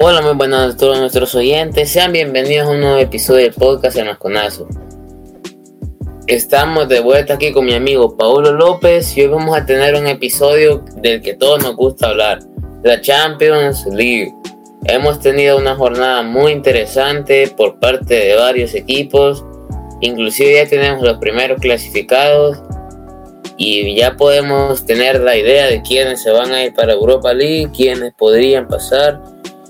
Hola, muy buenas a todos nuestros oyentes. Sean bienvenidos a un nuevo episodio del podcast El Masconazo. Estamos de vuelta aquí con mi amigo Paulo López y hoy vamos a tener un episodio del que todos nos gusta hablar, la Champions League. Hemos tenido una jornada muy interesante por parte de varios equipos, inclusive ya tenemos los primeros clasificados y ya podemos tener la idea de quiénes se van a ir para Europa League, quiénes podrían pasar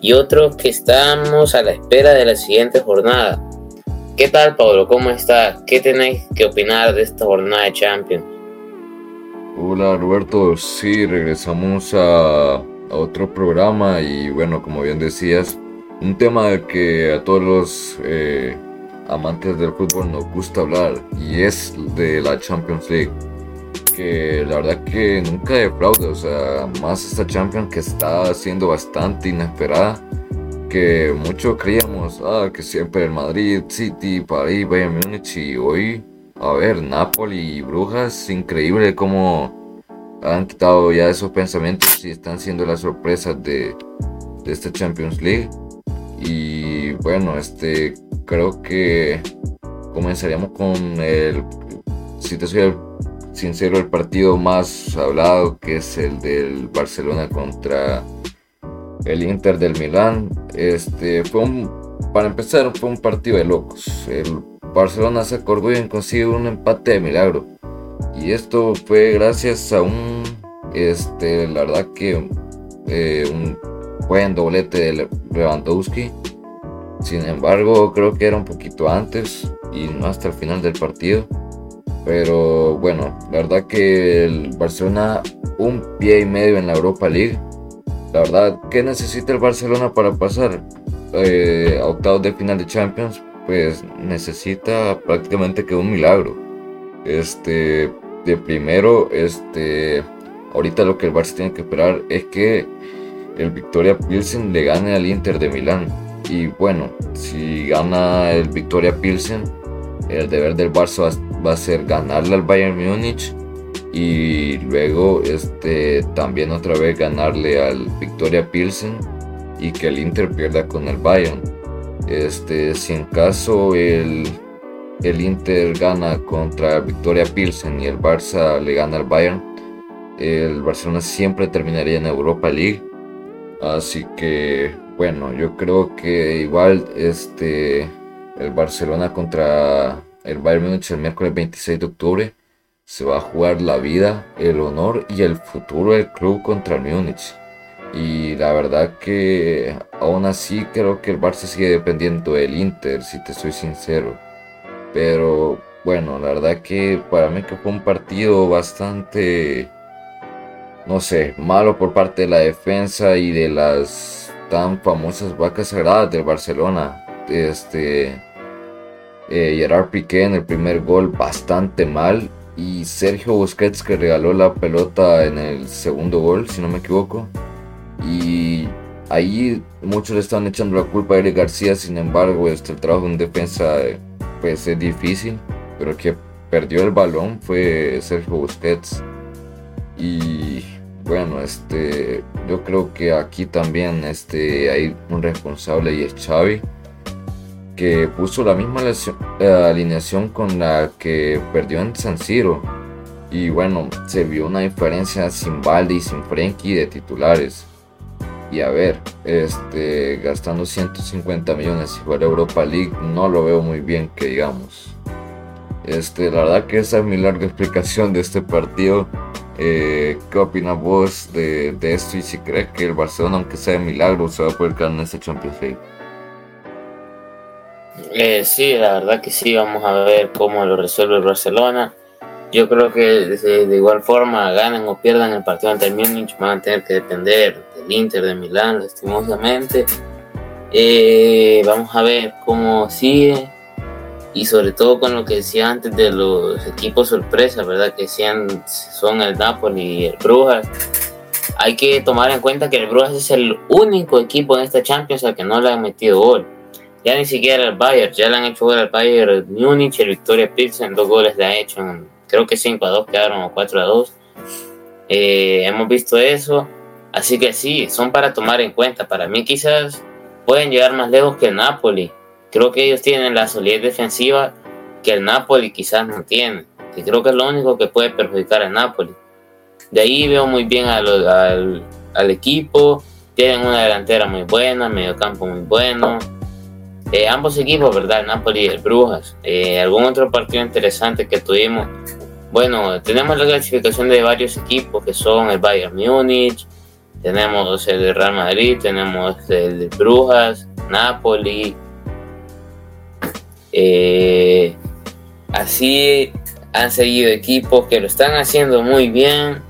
y otros que estamos a la espera de la siguiente jornada. ¿Qué tal, Pablo? ¿Cómo estás? ¿Qué tenéis que opinar de esta jornada de Champions? Hola, Roberto. Sí, regresamos a, otro programa y bueno, como bien decías, un tema que a todos los eh, amantes del fútbol nos gusta hablar y es de la Champions League que la verdad que nunca defrauda, o sea, más esta Champions que está siendo bastante inesperada, que mucho creíamos, ah, que siempre el Madrid, City, París, Bayern Múnich y hoy, a ver, Napoli y Brujas, increíble cómo han quitado ya esos pensamientos y están siendo las sorpresas de, de esta Champions League. Y bueno, este creo que comenzaríamos con el, si te soy el sincero, el partido más hablado, que es el del Barcelona contra el Inter del Milán. Este fue un, para empezar, fue un partido de locos. El Barcelona se acordó y consiguió un empate de milagro. Y esto fue gracias a un, este, la verdad que eh, un buen doblete de Lewandowski. Sin embargo, creo que era un poquito antes y no hasta el final del partido. Pero bueno, la verdad que el Barcelona un pie y medio en la Europa League. La verdad, ¿qué necesita el Barcelona para pasar eh, a octavos de final de Champions? Pues necesita prácticamente que un milagro. Este, de primero, este, ahorita lo que el Barça tiene que esperar es que el Victoria Pilsen le gane al Inter de Milán. Y bueno, si gana el Victoria Pilsen, el deber del Barça va, a ser ganarle al Bayern Múnich y luego este, también otra vez ganarle al Victoria Pilsen y que el Inter pierda con el Bayern. Este, si en caso el, el Inter gana contra Victoria Pilsen y el Barça le gana al Bayern, el Barcelona siempre terminaría en Europa League. Así que bueno, yo creo que igual este el Barcelona contra el Bayern Múnich el miércoles 26 de octubre. Se va a jugar la vida, el honor y el futuro del club contra el Múnich. Y la verdad que aún así creo que el Barça sigue dependiendo del Inter, si te soy sincero. Pero bueno, la verdad que para mí que fue un partido bastante, no sé, malo por parte de la defensa y de las tan famosas vacas sagradas del Barcelona. Este, eh, Gerard Piqué en el primer gol bastante mal. Y Sergio Busquets que regaló la pelota en el segundo gol, si no me equivoco. Y ahí muchos le están echando la culpa a Eric García, sin embargo, este, el trabajo en defensa pues es difícil. Pero que perdió el balón fue Sergio Busquets. Y bueno, este, yo creo que aquí también este, hay un responsable y es Xavi que puso la misma eh, alineación con la que perdió en San Siro. Y bueno, se vio una diferencia sin Baldi y sin Frenkie de titulares. Y a ver, este, gastando 150 millones y jugar Europa League, no lo veo muy bien que digamos. Este, la verdad que esa es mi larga explicación de este partido. Eh, ¿Qué opinas vos de, de, esto? Y si crees que el Barcelona, aunque sea de milagro, se va a poder ganar en este Champions League. Eh, sí, la verdad que sí, vamos a ver cómo lo resuelve el Barcelona. Yo creo que de, igual forma, ganen o pierdan el partido ante el Múnich, van a tener que depender del Inter de Milán, lastimosamente. Eh, vamos a ver cómo sigue y sobre todo con lo que decía antes de los equipos sorpresa, ¿verdad? Que sean, son el Napoli y el Brujas. Hay que tomar en cuenta que el Brujas es el único equipo en esta Champions al que no le han metido gol ya ni siquiera el Bayern, ya le han hecho gol al Bayern Múnich, el Victoria Pilsen, dos goles le han hecho, creo que 5 a 2 quedaron o 4 a 2. Eh, hemos visto eso, así que sí, son para tomar en cuenta. Para mí quizás pueden llegar más lejos que el Napoli. Creo que ellos tienen la solidez defensiva que el Napoli quizás no tiene. Y creo que es lo único que puede perjudicar al Napoli. De ahí veo muy bien al, al, equipo. Tienen una delantera muy buena, medio campo muy bueno. Eh, ambos equipos, ¿verdad? Napoli y el Brujas. Eh, ¿Algún otro partido interesante que tuvimos? Bueno, tenemos la clasificación de varios equipos que son el Bayern Múnich, tenemos el Real Madrid, tenemos el Brujas, Napoli. Eh, así han seguido equipos que lo están haciendo muy bien,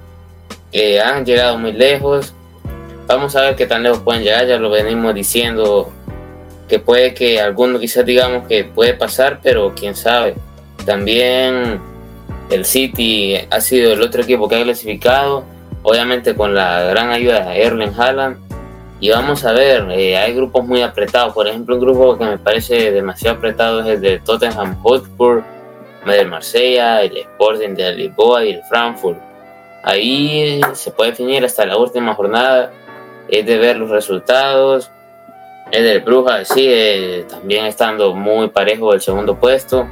eh, han llegado muy lejos. Vamos a ver qué tan lejos pueden llegar, ya lo venimos diciendo que puede que algunos quizás digamos que puede pasar, pero quién sabe. También el City ha sido el otro equipo que ha clasificado, obviamente con la gran ayuda de Erling Haaland. Y vamos a ver, eh, hay grupos muy apretados. Por ejemplo, un grupo que me parece demasiado apretado es el de Tottenham Hotspur, el Marsella, el Sporting de Lisboa y el Frankfurt. Ahí se puede definir hasta la última jornada, es de ver los resultados. El del Brujas sigue también estando muy parejo el segundo puesto.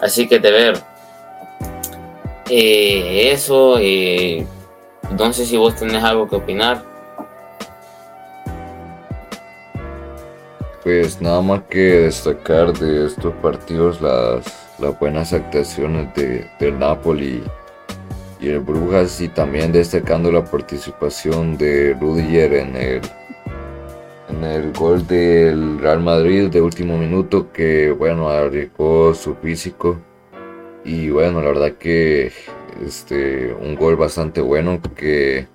Así que de ver eh, eso, eh, no si vos tenés algo que opinar. Pues nada más que destacar de estos partidos las, las buenas actuaciones de, del Napoli y el Brujas y también destacando la participación de Rudiger en el, en el gol del Real Madrid de último minuto que bueno arriesgó su físico y bueno, la verdad que este, un gol bastante bueno que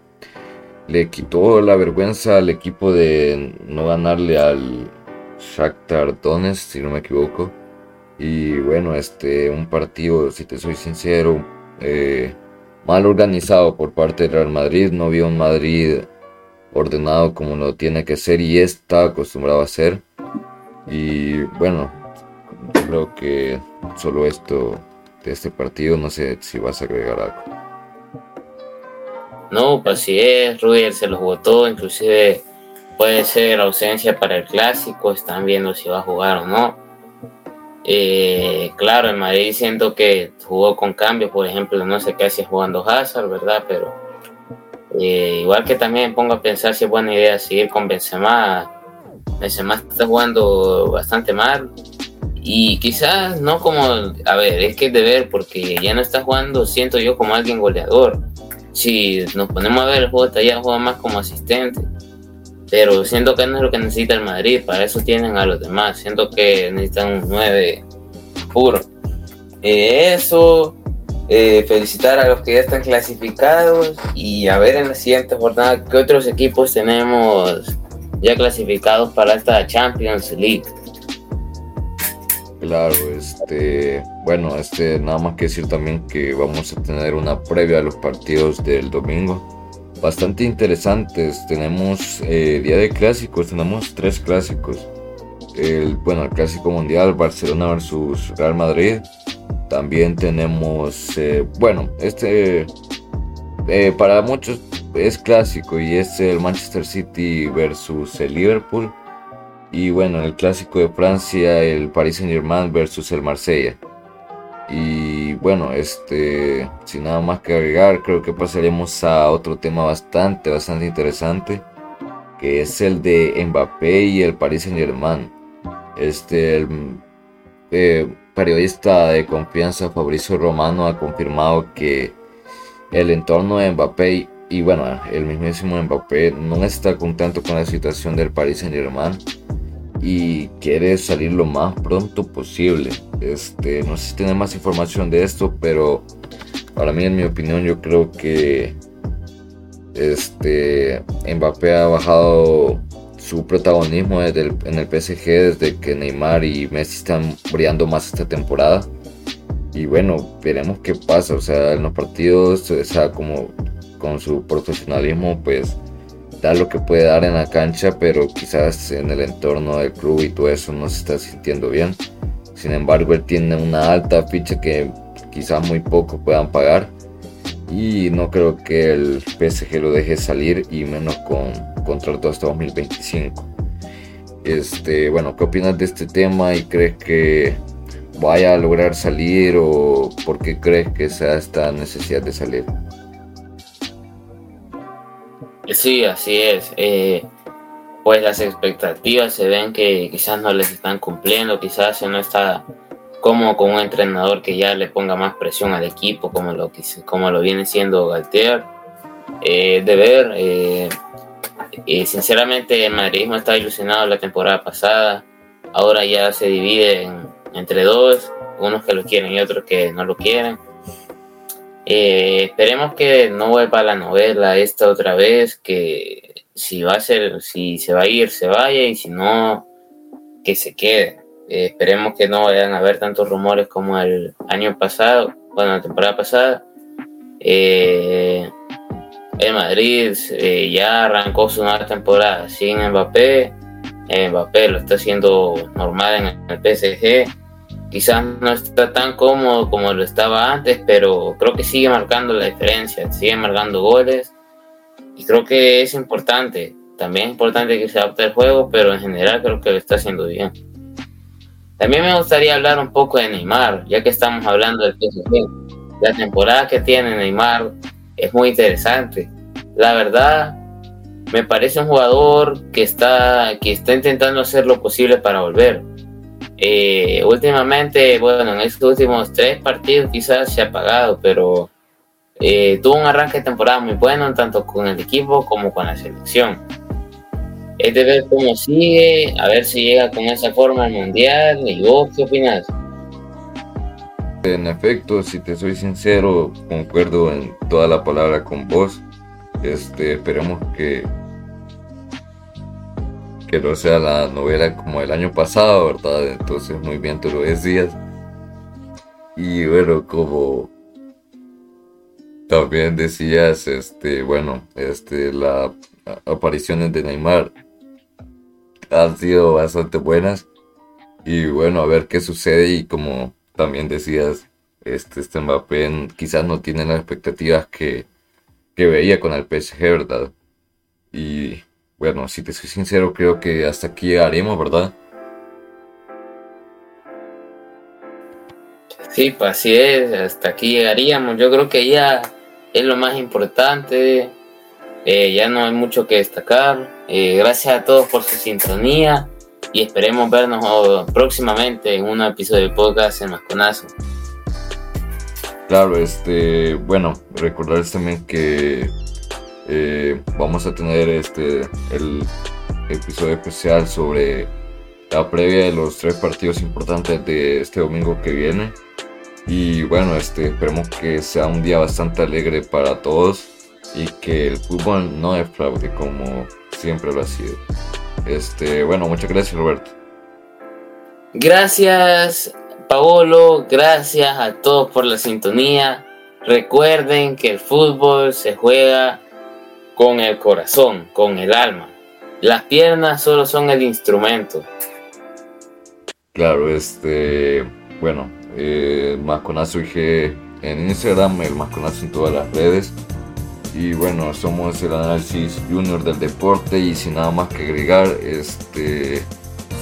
le quitó la vergüenza al equipo de no ganarle al Shakhtar Donetsk, si no me equivoco. Y bueno, este, un partido, si te soy sincero, eh, mal organizado por parte del Real Madrid. No vio un Madrid ordenado como lo tiene que ser y está acostumbrado a ser. Y bueno, creo que solo esto de este partido. No sé si vas a agregar algo. No, pues si es, Rudiger se los votó, inclusive puede ser ausencia para el clásico, están viendo si va a jugar o no. Eh, claro, en Madrid siento que jugó con cambios, por ejemplo, no sé qué hacía jugando Hazard, ¿verdad? Pero eh, igual que también pongo a pensar si es buena idea seguir con Benzema. Benzema está jugando bastante mal, y quizás no como, a ver, es que es de ver, porque ya no está jugando, siento yo, como alguien goleador. Si nos ponemos a ver el juego, ya juega más como asistente. Pero siento que no es lo que necesita el Madrid, para eso tienen a los demás. Siento que necesitan un 9 puro. Eh, eso, eh, felicitar a los que ya están clasificados y a ver en la siguiente jornada qué otros equipos tenemos ya clasificados para esta Champions League. Claro, este, bueno, este, nada más que decir también que vamos a tener una previa a los partidos del domingo. Bastante interesantes. Tenemos eh, día de clásicos, tenemos tres clásicos. El, bueno, el clásico mundial, Barcelona versus Real Madrid. También tenemos, eh, bueno, este eh, para muchos es clásico y es el Manchester City versus el Liverpool. Y bueno, en el clásico de Francia, el Paris Saint Germain versus el Marsella. Y bueno, este, sin nada más que agregar, creo que pasaremos a otro tema bastante, bastante interesante, que es el de Mbappé y el Paris Saint Germain. Este, el eh, periodista de confianza Fabrizio Romano ha confirmado que el entorno de Mbappé y bueno, el mismísimo Mbappé no está contento con la situación del Paris Saint Germain y quiere salir lo más pronto posible. Este, no sé si tiene más información de esto, pero para mí, en mi opinión, yo creo que este Mbappé ha bajado su protagonismo en el PSG desde que Neymar y Messi están brillando más esta temporada. Y bueno, veremos qué pasa. O sea, en los partidos, o sea, como con su profesionalismo, pues da lo que puede dar en la cancha, pero quizás en el entorno del club y todo eso no se está sintiendo bien. Sin embargo, él tiene una alta ficha que quizás muy poco puedan pagar y no creo que el PSG lo deje salir y menos con contrato hasta 2025. Este, bueno, ¿qué opinas de este tema y crees que vaya a lograr salir o por qué crees que sea esta necesidad de salir? Sí, así es. Eh, pues las expectativas se ven que quizás no les están cumpliendo, quizás no está como con un entrenador que ya le ponga más presión al equipo, como lo, como lo viene siendo Galtier. Eh, de ver, eh, eh, sinceramente el madridismo está ilusionado la temporada pasada, ahora ya se divide entre dos, unos que lo quieren y otros que no lo quieren. Eh, esperemos que no vuelva la novela esta otra vez, que si va a ser, si se va a ir, se vaya y si no, que se quede. Eh, esperemos que no vayan a haber tantos rumores como el año pasado, bueno, la temporada pasada. Eh, el Madrid ya arrancó su nueva temporada sin Mbappé. Mbappé lo está haciendo normal en el PSG quizás no está tan cómodo como lo estaba antes, pero creo que sigue marcando la diferencia, sigue marcando goles y creo que es importante. También es importante que se adapte el juego, pero en general creo que lo está haciendo bien. También me gustaría hablar un poco de Neymar, ya que estamos hablando del PSG. La temporada que tiene Neymar es muy interesante. La verdad, me parece un jugador que está, que está intentando hacer lo posible para volver eh, últimamente, bueno, en estos últimos tres partidos quizás se ha apagado, pero eh, tuvo un arranque de temporada muy bueno, tanto con el equipo como con la selección. Es de ver cómo sigue, a ver si llega con esa forma al mundial. ¿Y vos qué opinas? En efecto, si te soy sincero, concuerdo en toda la palabra con vos. Este, esperemos que que no sea la novela como el año pasado, ¿verdad? Entonces muy bien tú lo decías. Y bueno, como también decías, este, bueno, este, las apariciones de Neymar han sido bastante buenas. Y bueno, a ver qué sucede. Y como también decías, este, este Mbappé quizás no tiene las expectativas que, que veía con el PSG, ¿verdad? Y bueno, si te soy sincero, creo que hasta aquí haremos, ¿verdad? Sí, pues así es, hasta aquí llegaríamos. Yo creo que ya es lo más importante. Eh, ya no hay mucho que destacar. Eh, gracias a todos por su sintonía y esperemos vernos próximamente en un episodio de podcast en Masconazo. Claro, este, bueno, recordarles también que eh, vamos a tener este el episodio especial sobre la previa de los tres partidos importantes de este domingo que viene. Y bueno, este, esperemos que sea un día bastante alegre para todos y que el fútbol no defraude como siempre lo ha sido. Este, bueno, muchas gracias Roberto. Gracias Paolo, gracias a todos por la sintonía. Recuerden que el fútbol se juega con el corazón, con el alma. Las piernas solo son el instrumento. Claro, este, bueno, eh, Masconazo IG en Instagram, el Masconazo en todas las redes. Y bueno, somos el análisis junior del deporte y sin nada más que agregar, este,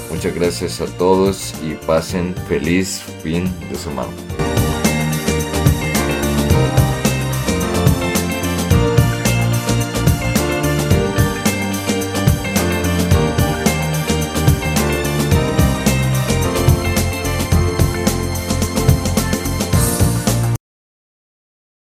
muchas gracias a todos y pasen feliz fin de semana.